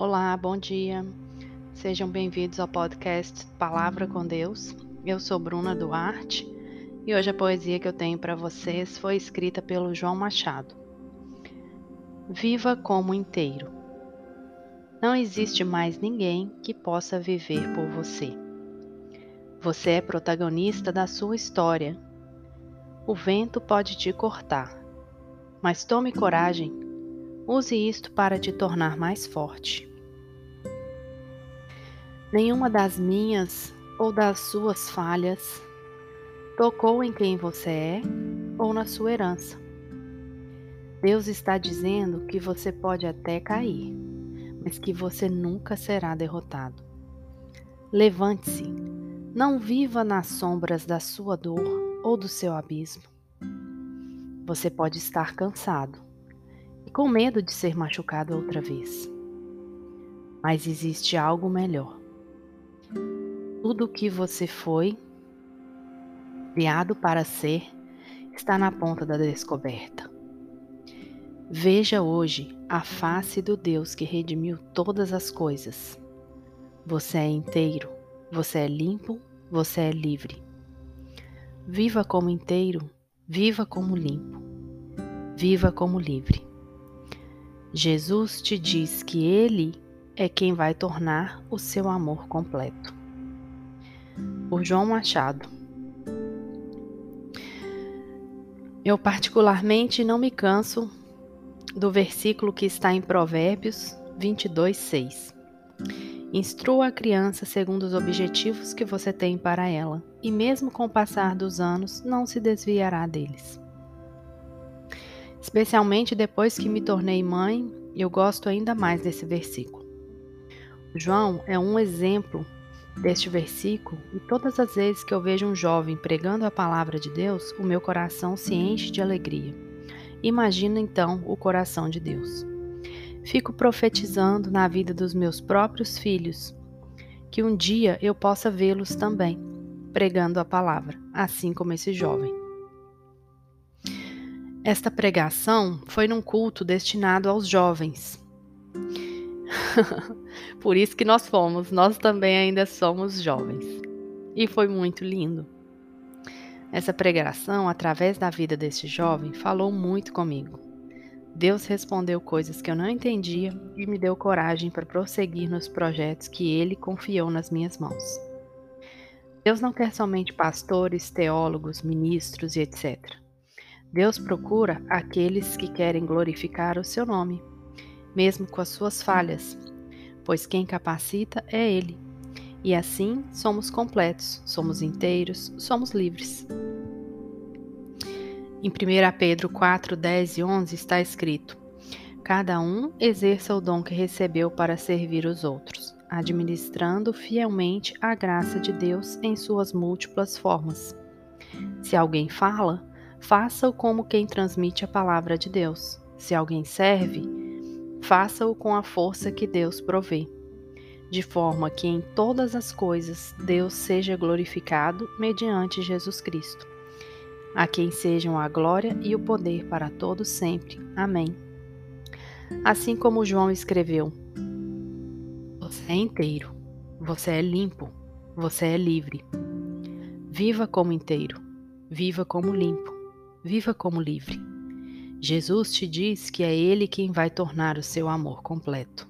Olá, bom dia. Sejam bem-vindos ao podcast Palavra com Deus. Eu sou Bruna Duarte e hoje a poesia que eu tenho para vocês foi escrita pelo João Machado. Viva como inteiro. Não existe mais ninguém que possa viver por você. Você é protagonista da sua história. O vento pode te cortar, mas tome coragem. Use isto para te tornar mais forte. Nenhuma das minhas ou das suas falhas tocou em quem você é ou na sua herança. Deus está dizendo que você pode até cair, mas que você nunca será derrotado. Levante-se, não viva nas sombras da sua dor ou do seu abismo. Você pode estar cansado e com medo de ser machucado outra vez. Mas existe algo melhor. Tudo o que você foi criado para ser está na ponta da descoberta. Veja hoje a face do Deus que redimiu todas as coisas. Você é inteiro, você é limpo, você é livre. Viva como inteiro, viva como limpo, viva como livre. Jesus te diz que Ele é quem vai tornar o seu amor completo por João Machado. Eu, particularmente, não me canso do versículo que está em Provérbios 22, 6. Instrua a criança segundo os objetivos que você tem para ela, e mesmo com o passar dos anos, não se desviará deles. Especialmente depois que me tornei mãe, eu gosto ainda mais desse versículo. João é um exemplo deste versículo, e todas as vezes que eu vejo um jovem pregando a palavra de Deus, o meu coração se enche de alegria. Imagina então o coração de Deus. Fico profetizando na vida dos meus próprios filhos, que um dia eu possa vê-los também, pregando a palavra, assim como esse jovem. Esta pregação foi num culto destinado aos jovens. Por isso que nós fomos, nós também ainda somos jovens. E foi muito lindo. Essa pregação, através da vida desse jovem, falou muito comigo. Deus respondeu coisas que eu não entendia e me deu coragem para prosseguir nos projetos que ele confiou nas minhas mãos. Deus não quer somente pastores, teólogos, ministros e etc. Deus procura aqueles que querem glorificar o seu nome mesmo com as suas falhas, pois quem capacita é Ele. E assim somos completos, somos inteiros, somos livres. Em 1 Pedro 4, 10 e 11 está escrito: Cada um exerça o dom que recebeu para servir os outros, administrando fielmente a graça de Deus em suas múltiplas formas. Se alguém fala, faça-o como quem transmite a palavra de Deus. Se alguém serve, faça-o com a força que Deus provê, de forma que em todas as coisas Deus seja glorificado mediante Jesus Cristo, a quem sejam a glória e o poder para todos sempre. Amém. Assim como João escreveu: Você é inteiro, você é limpo, você é livre. Viva como inteiro, viva como limpo, viva como livre. Jesus te diz que é Ele quem vai tornar o seu amor completo.